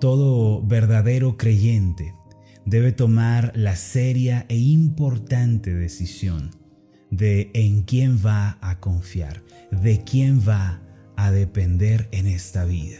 todo verdadero creyente debe tomar la seria e importante decisión de en quién va a confiar, de quién va a depender en esta vida.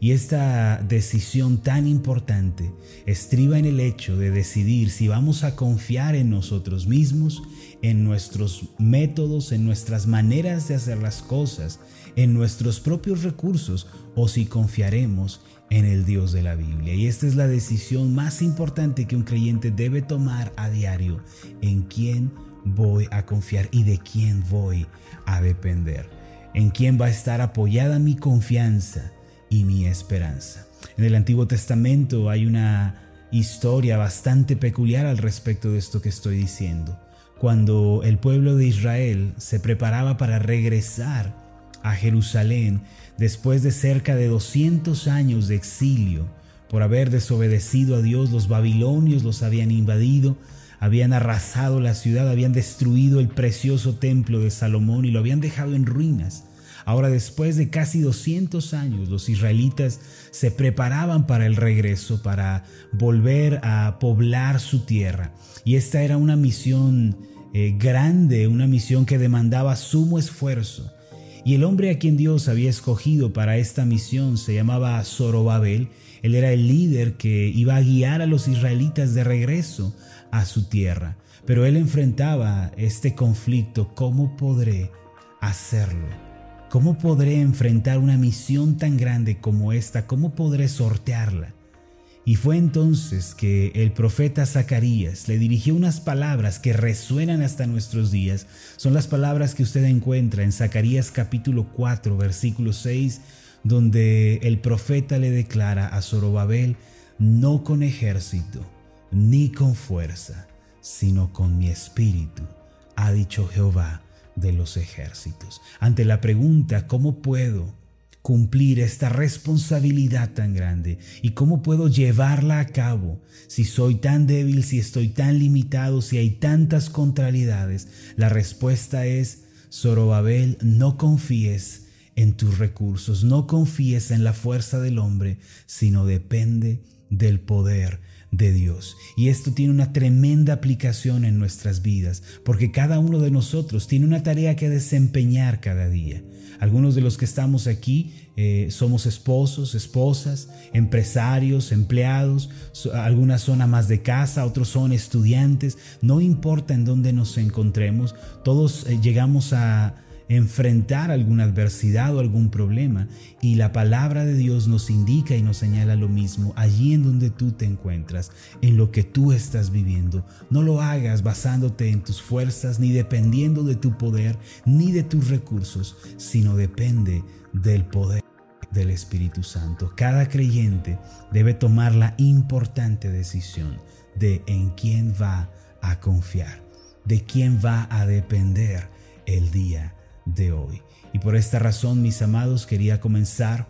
Y esta decisión tan importante estriba en el hecho de decidir si vamos a confiar en nosotros mismos, en nuestros métodos, en nuestras maneras de hacer las cosas, en nuestros propios recursos o si confiaremos en el Dios de la Biblia. Y esta es la decisión más importante que un creyente debe tomar a diario, en quién voy a confiar y de quién voy a depender, en quién va a estar apoyada mi confianza y mi esperanza. En el Antiguo Testamento hay una historia bastante peculiar al respecto de esto que estoy diciendo. Cuando el pueblo de Israel se preparaba para regresar a Jerusalén después de cerca de 200 años de exilio, por haber desobedecido a Dios, los babilonios los habían invadido, habían arrasado la ciudad, habían destruido el precioso templo de Salomón y lo habían dejado en ruinas. Ahora después de casi 200 años, los israelitas se preparaban para el regreso, para volver a poblar su tierra. Y esta era una misión eh, grande, una misión que demandaba sumo esfuerzo. Y el hombre a quien Dios había escogido para esta misión se llamaba Zorobabel. Él era el líder que iba a guiar a los israelitas de regreso a su tierra. Pero él enfrentaba este conflicto. ¿Cómo podré hacerlo? ¿Cómo podré enfrentar una misión tan grande como esta? ¿Cómo podré sortearla? Y fue entonces que el profeta Zacarías le dirigió unas palabras que resuenan hasta nuestros días. Son las palabras que usted encuentra en Zacarías capítulo 4, versículo 6, donde el profeta le declara a Zorobabel, no con ejército, ni con fuerza, sino con mi espíritu, ha dicho Jehová de los ejércitos. Ante la pregunta, ¿cómo puedo cumplir esta responsabilidad tan grande y cómo puedo llevarla a cabo si soy tan débil, si estoy tan limitado, si hay tantas contrariedades. La respuesta es, Zorobabel, no confíes en tus recursos, no confíes en la fuerza del hombre, sino depende del poder de Dios. Y esto tiene una tremenda aplicación en nuestras vidas, porque cada uno de nosotros tiene una tarea que desempeñar cada día. Algunos de los que estamos aquí eh, somos esposos, esposas, empresarios, empleados, algunas son amas de casa, otros son estudiantes, no importa en dónde nos encontremos, todos eh, llegamos a enfrentar alguna adversidad o algún problema y la palabra de Dios nos indica y nos señala lo mismo allí en donde tú te encuentras, en lo que tú estás viviendo. No lo hagas basándote en tus fuerzas ni dependiendo de tu poder ni de tus recursos, sino depende del poder del Espíritu Santo. Cada creyente debe tomar la importante decisión de en quién va a confiar, de quién va a depender el día de hoy. Y por esta razón, mis amados, quería comenzar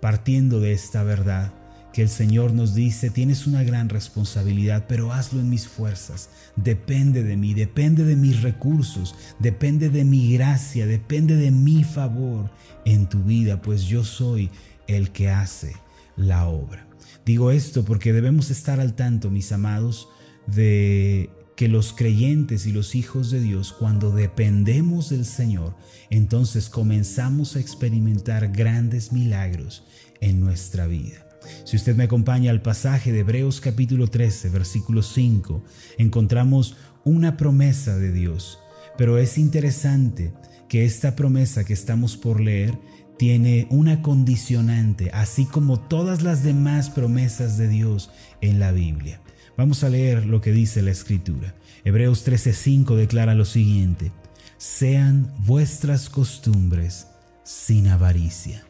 partiendo de esta verdad que el Señor nos dice, tienes una gran responsabilidad, pero hazlo en mis fuerzas, depende de mí, depende de mis recursos, depende de mi gracia, depende de mi favor en tu vida, pues yo soy el que hace la obra. Digo esto porque debemos estar al tanto, mis amados, de que los creyentes y los hijos de Dios, cuando dependemos del Señor, entonces comenzamos a experimentar grandes milagros en nuestra vida. Si usted me acompaña al pasaje de Hebreos capítulo 13, versículo 5, encontramos una promesa de Dios. Pero es interesante que esta promesa que estamos por leer tiene una condicionante, así como todas las demás promesas de Dios en la Biblia. Vamos a leer lo que dice la Escritura. Hebreos 13:5 declara lo siguiente, sean vuestras costumbres sin avaricia,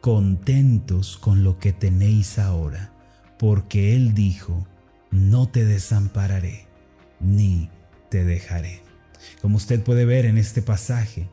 contentos con lo que tenéis ahora, porque Él dijo, no te desampararé, ni te dejaré. Como usted puede ver en este pasaje,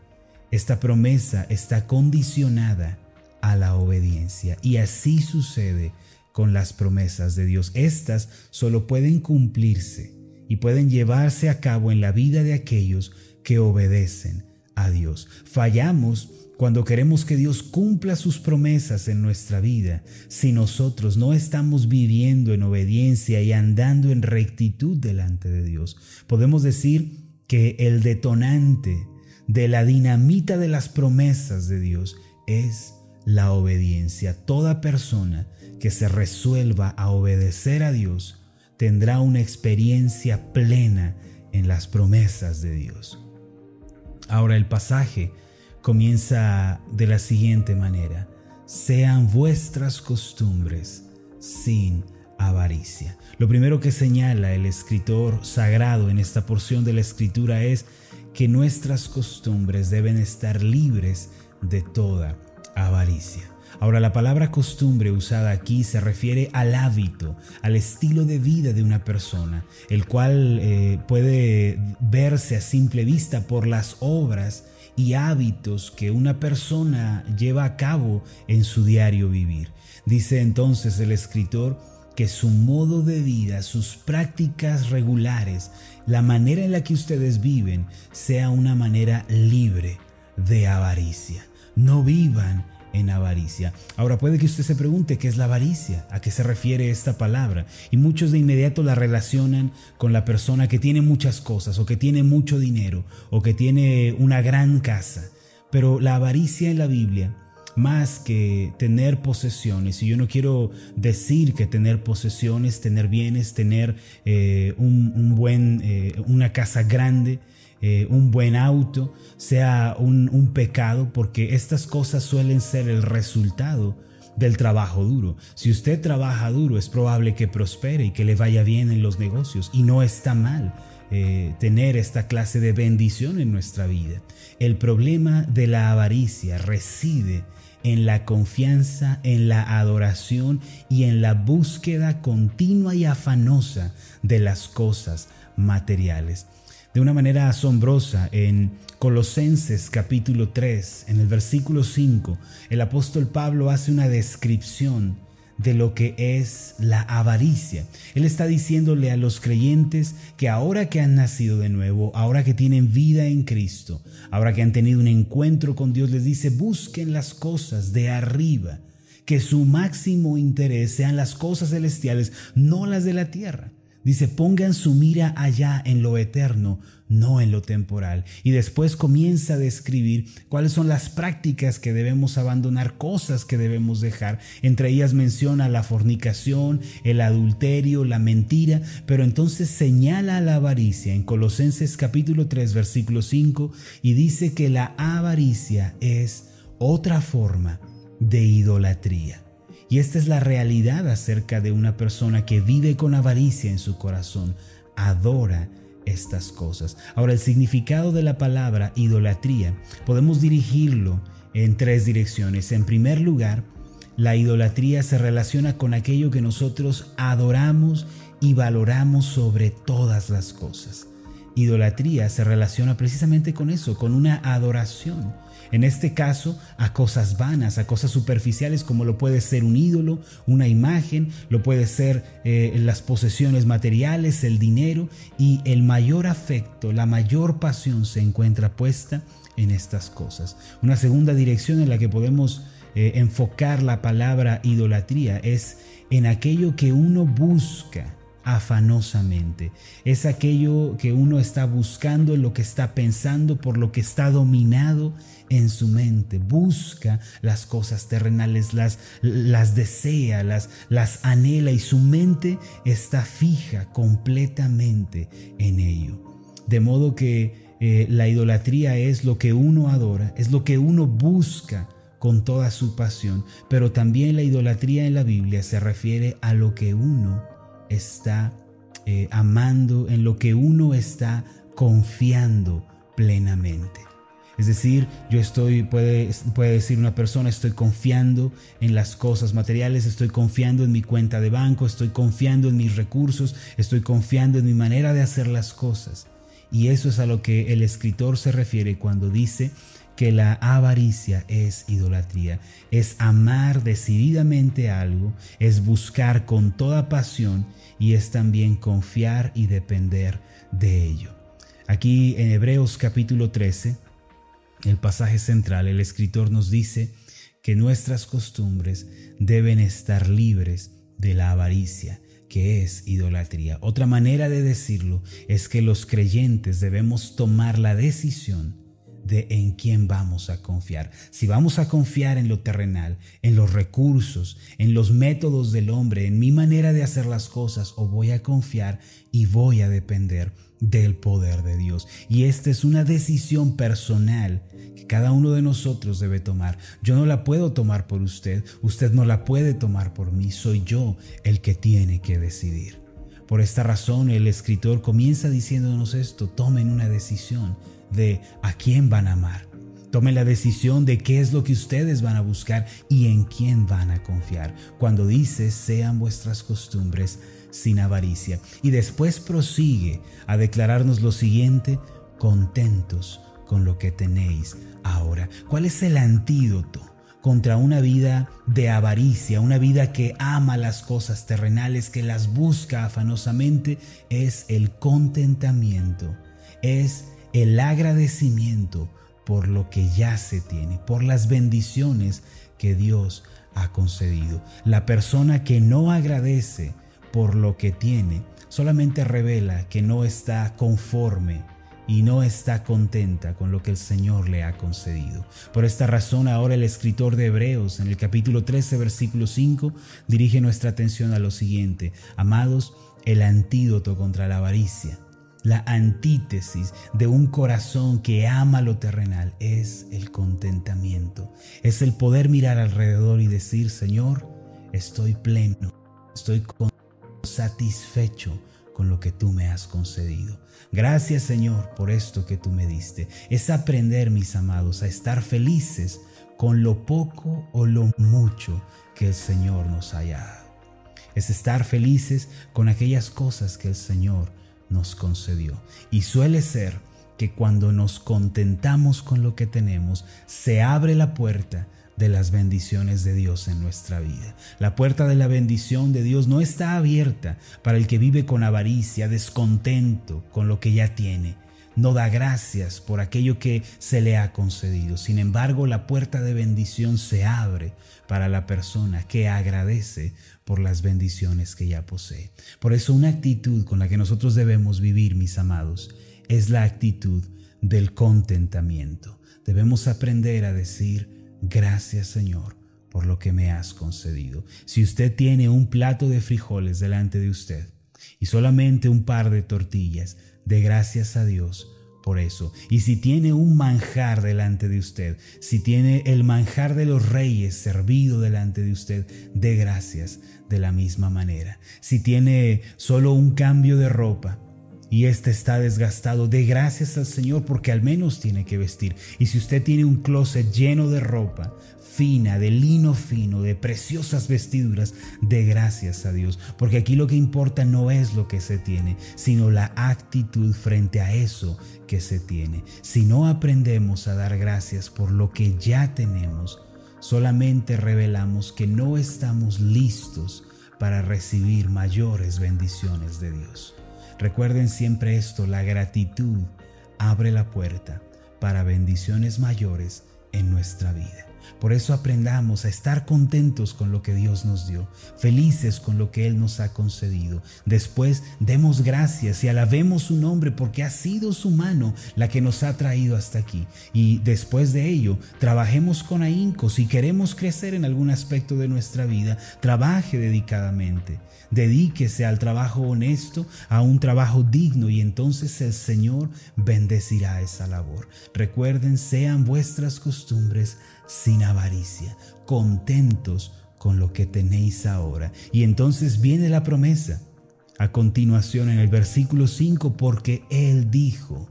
esta promesa está condicionada a la obediencia y así sucede con las promesas de Dios. Estas solo pueden cumplirse y pueden llevarse a cabo en la vida de aquellos que obedecen a Dios. Fallamos cuando queremos que Dios cumpla sus promesas en nuestra vida, si nosotros no estamos viviendo en obediencia y andando en rectitud delante de Dios, podemos decir que el detonante de la dinamita de las promesas de Dios es la obediencia. Toda persona que se resuelva a obedecer a Dios tendrá una experiencia plena en las promesas de Dios. Ahora el pasaje comienza de la siguiente manera. Sean vuestras costumbres sin avaricia. Lo primero que señala el escritor sagrado en esta porción de la escritura es que nuestras costumbres deben estar libres de toda avaricia. Ahora, la palabra costumbre usada aquí se refiere al hábito, al estilo de vida de una persona, el cual eh, puede verse a simple vista por las obras y hábitos que una persona lleva a cabo en su diario vivir. Dice entonces el escritor que su modo de vida, sus prácticas regulares, la manera en la que ustedes viven, sea una manera libre de avaricia. No vivan en avaricia. Ahora puede que usted se pregunte qué es la avaricia, a qué se refiere esta palabra. Y muchos de inmediato la relacionan con la persona que tiene muchas cosas o que tiene mucho dinero o que tiene una gran casa. Pero la avaricia en la Biblia, más que tener posesiones, y yo no quiero decir que tener posesiones, tener bienes, tener eh, un, buen, eh, una casa grande, eh, un buen auto, sea un, pecado, porque estas cosas suelen ser el resultado del trabajo duro. Si usted trabaja duro, es probable que prospere y que le vaya bien en los negocios, y no está mal. Eh, tener esta clase de bendición en nuestra vida. El problema de la avaricia reside en la confianza, en la adoración y en la búsqueda continua y afanosa de las cosas materiales de una manera asombrosa en Colosenses capítulo 3, en el versículo 5, el apóstol Pablo hace una descripción de lo que es la avaricia. Él está diciéndole a los creyentes que ahora que han nacido de nuevo, ahora que tienen vida en Cristo, ahora que han tenido un encuentro con Dios, les dice, busquen las cosas de arriba, que su máximo interés sean las cosas celestiales, no las de la tierra. Dice, pongan su mira allá en lo eterno, no en lo temporal. Y después comienza a describir cuáles son las prácticas que debemos abandonar, cosas que debemos dejar. Entre ellas menciona la fornicación, el adulterio, la mentira, pero entonces señala la avaricia en Colosenses capítulo 3 versículo 5 y dice que la avaricia es otra forma de idolatría. Y esta es la realidad acerca de una persona que vive con avaricia en su corazón, adora estas cosas. Ahora, el significado de la palabra idolatría podemos dirigirlo en tres direcciones. En primer lugar, la idolatría se relaciona con aquello que nosotros adoramos y valoramos sobre todas las cosas. Idolatría se relaciona precisamente con eso, con una adoración en este caso, a cosas vanas, a cosas superficiales como lo puede ser un ídolo, una imagen, lo puede ser eh, las posesiones materiales, el dinero y el mayor afecto, la mayor pasión se encuentra puesta en estas cosas. Una segunda dirección en la que podemos eh, enfocar la palabra idolatría es en aquello que uno busca afanosamente. Es aquello que uno está buscando, en lo que está pensando, por lo que está dominado en su mente. Busca las cosas terrenales, las, las desea, las, las anhela y su mente está fija completamente en ello. De modo que eh, la idolatría es lo que uno adora, es lo que uno busca con toda su pasión, pero también la idolatría en la Biblia se refiere a lo que uno está eh, amando, en lo que uno está confiando plenamente. Es decir, yo estoy, puede, puede decir una persona, estoy confiando en las cosas materiales, estoy confiando en mi cuenta de banco, estoy confiando en mis recursos, estoy confiando en mi manera de hacer las cosas. Y eso es a lo que el escritor se refiere cuando dice que la avaricia es idolatría, es amar decididamente algo, es buscar con toda pasión y es también confiar y depender de ello. Aquí en Hebreos capítulo 13 el pasaje central, el escritor nos dice que nuestras costumbres deben estar libres de la avaricia, que es idolatría. Otra manera de decirlo es que los creyentes debemos tomar la decisión de en quién vamos a confiar. Si vamos a confiar en lo terrenal, en los recursos, en los métodos del hombre, en mi manera de hacer las cosas, o voy a confiar y voy a depender del poder de Dios. Y esta es una decisión personal que cada uno de nosotros debe tomar. Yo no la puedo tomar por usted, usted no la puede tomar por mí, soy yo el que tiene que decidir. Por esta razón el escritor comienza diciéndonos esto, tomen una decisión de a quién van a amar. Tomen la decisión de qué es lo que ustedes van a buscar y en quién van a confiar. Cuando dice, sean vuestras costumbres sin avaricia. Y después prosigue a declararnos lo siguiente, contentos con lo que tenéis ahora. ¿Cuál es el antídoto? contra una vida de avaricia, una vida que ama las cosas terrenales, que las busca afanosamente, es el contentamiento, es el agradecimiento por lo que ya se tiene, por las bendiciones que Dios ha concedido. La persona que no agradece por lo que tiene solamente revela que no está conforme y no está contenta con lo que el Señor le ha concedido. Por esta razón ahora el escritor de Hebreos en el capítulo 13 versículo 5 dirige nuestra atención a lo siguiente. Amados, el antídoto contra la avaricia la antítesis de un corazón que ama lo terrenal es el contentamiento. Es el poder mirar alrededor y decir, Señor, estoy pleno, estoy satisfecho con lo que tú me has concedido. Gracias Señor por esto que tú me diste. Es aprender, mis amados, a estar felices con lo poco o lo mucho que el Señor nos haya dado. Es estar felices con aquellas cosas que el Señor nos concedió. Y suele ser que cuando nos contentamos con lo que tenemos, se abre la puerta de las bendiciones de Dios en nuestra vida. La puerta de la bendición de Dios no está abierta para el que vive con avaricia, descontento con lo que ya tiene. No da gracias por aquello que se le ha concedido. Sin embargo, la puerta de bendición se abre para la persona que agradece por las bendiciones que ya posee. Por eso una actitud con la que nosotros debemos vivir, mis amados, es la actitud del contentamiento. Debemos aprender a decir, gracias Señor por lo que me has concedido. Si usted tiene un plato de frijoles delante de usted y solamente un par de tortillas, de gracias a Dios por eso. Y si tiene un manjar delante de usted, si tiene el manjar de los reyes servido delante de usted, de gracias de la misma manera. Si tiene solo un cambio de ropa, y este está desgastado, de gracias al Señor porque al menos tiene que vestir. Y si usted tiene un closet lleno de ropa, fina, de lino fino, de preciosas vestiduras, de gracias a Dios. Porque aquí lo que importa no es lo que se tiene, sino la actitud frente a eso que se tiene. Si no aprendemos a dar gracias por lo que ya tenemos, solamente revelamos que no estamos listos para recibir mayores bendiciones de Dios. Recuerden siempre esto, la gratitud abre la puerta para bendiciones mayores en nuestra vida. Por eso aprendamos a estar contentos con lo que Dios nos dio, felices con lo que Él nos ha concedido. Después demos gracias y alabemos su nombre porque ha sido su mano la que nos ha traído hasta aquí. Y después de ello, trabajemos con ahínco. Si queremos crecer en algún aspecto de nuestra vida, trabaje dedicadamente. Dedíquese al trabajo honesto, a un trabajo digno y entonces el Señor bendecirá esa labor. Recuerden, sean vuestras costumbres sin avaricia, contentos con lo que tenéis ahora. Y entonces viene la promesa. A continuación en el versículo 5, porque Él dijo,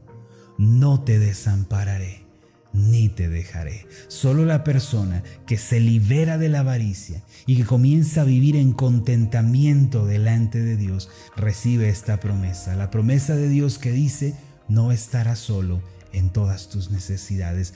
no te desampararé ni te dejaré. Solo la persona que se libera de la avaricia y que comienza a vivir en contentamiento delante de Dios recibe esta promesa. La promesa de Dios que dice, no estarás solo en todas tus necesidades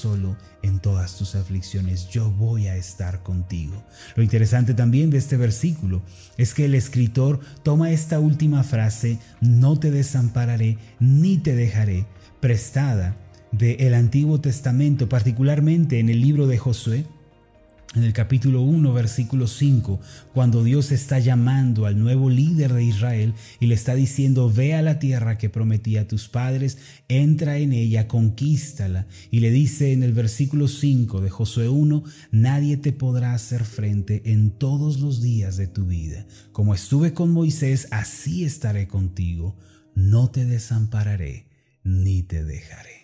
solo en todas tus aflicciones, yo voy a estar contigo. Lo interesante también de este versículo es que el escritor toma esta última frase, no te desampararé ni te dejaré, prestada del Antiguo Testamento, particularmente en el libro de Josué, en el capítulo 1, versículo 5, cuando Dios está llamando al nuevo líder de Israel y le está diciendo, ve a la tierra que prometí a tus padres, entra en ella, conquístala. Y le dice en el versículo 5 de Josué 1, nadie te podrá hacer frente en todos los días de tu vida. Como estuve con Moisés, así estaré contigo. No te desampararé ni te dejaré.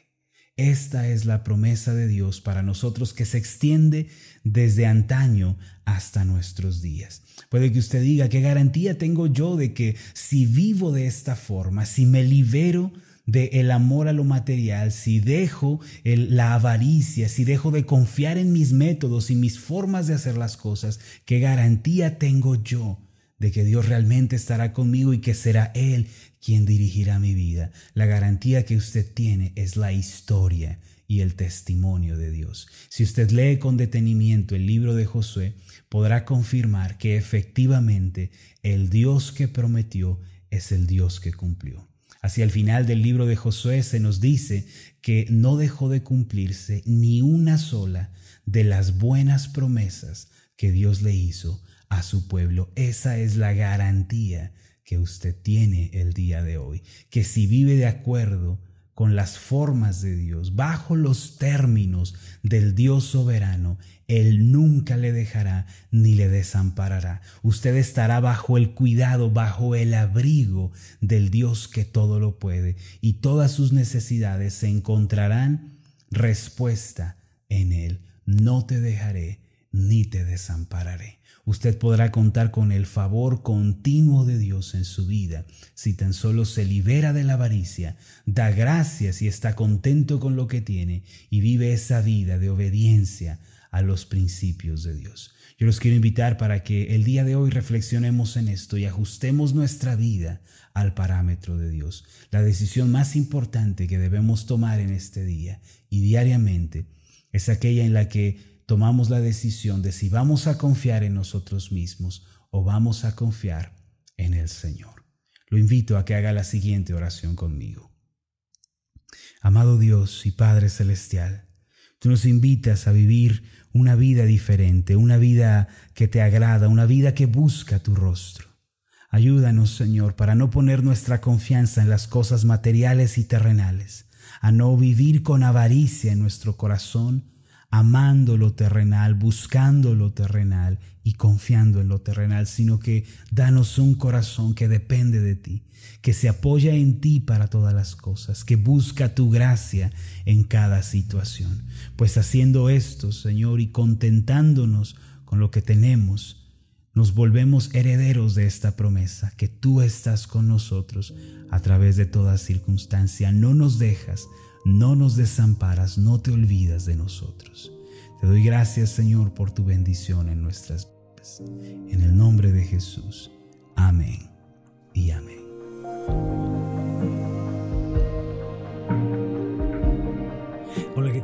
Esta es la promesa de Dios para nosotros que se extiende desde antaño hasta nuestros días. Puede que usted diga, ¿qué garantía tengo yo de que si vivo de esta forma, si me libero de amor a lo material, si dejo la avaricia, si dejo de confiar en mis métodos y mis formas de hacer las cosas, ¿qué garantía tengo yo de que Dios realmente estará conmigo y que será Él quien dirigirá mi vida. La garantía que usted tiene es la historia y el testimonio de Dios. Si usted lee con detenimiento el libro de Josué, podrá confirmar que efectivamente el Dios que prometió es el Dios que cumplió. Hacia el final del libro de Josué se nos dice que no dejó de cumplirse ni una sola de las buenas promesas que Dios le hizo a su pueblo. Esa es la garantía que usted tiene el día de hoy, que si vive de acuerdo con las formas de Dios, bajo los términos del Dios soberano, Él nunca le dejará ni le desamparará. Usted estará bajo el cuidado, bajo el abrigo del Dios que todo lo puede y todas sus necesidades se encontrarán respuesta en Él. No te dejaré ni te desampararé. Usted podrá contar con el favor continuo de Dios en su vida si tan solo se libera de la avaricia, da gracias y está contento con lo que tiene y vive esa vida de obediencia a los principios de Dios. Yo los quiero invitar para que el día de hoy reflexionemos en esto y ajustemos nuestra vida al parámetro de Dios. La decisión más importante que debemos tomar en este día y diariamente es aquella en la que tomamos la decisión de si vamos a confiar en nosotros mismos o vamos a confiar en el Señor. Lo invito a que haga la siguiente oración conmigo. Amado Dios y Padre Celestial, tú nos invitas a vivir una vida diferente, una vida que te agrada, una vida que busca tu rostro. Ayúdanos, Señor, para no poner nuestra confianza en las cosas materiales y terrenales, a no vivir con avaricia en nuestro corazón, amando lo terrenal, buscando lo terrenal y confiando en lo terrenal, sino que danos un corazón que depende de ti, que se apoya en ti para todas las cosas, que busca tu gracia en cada situación. Pues haciendo esto, Señor, y contentándonos con lo que tenemos, nos volvemos herederos de esta promesa, que tú estás con nosotros a través de toda circunstancia, no nos dejas, no nos desamparas, no te olvidas de nosotros. Te doy gracias, Señor, por tu bendición en nuestras vidas. En el nombre de Jesús. Amén y amén.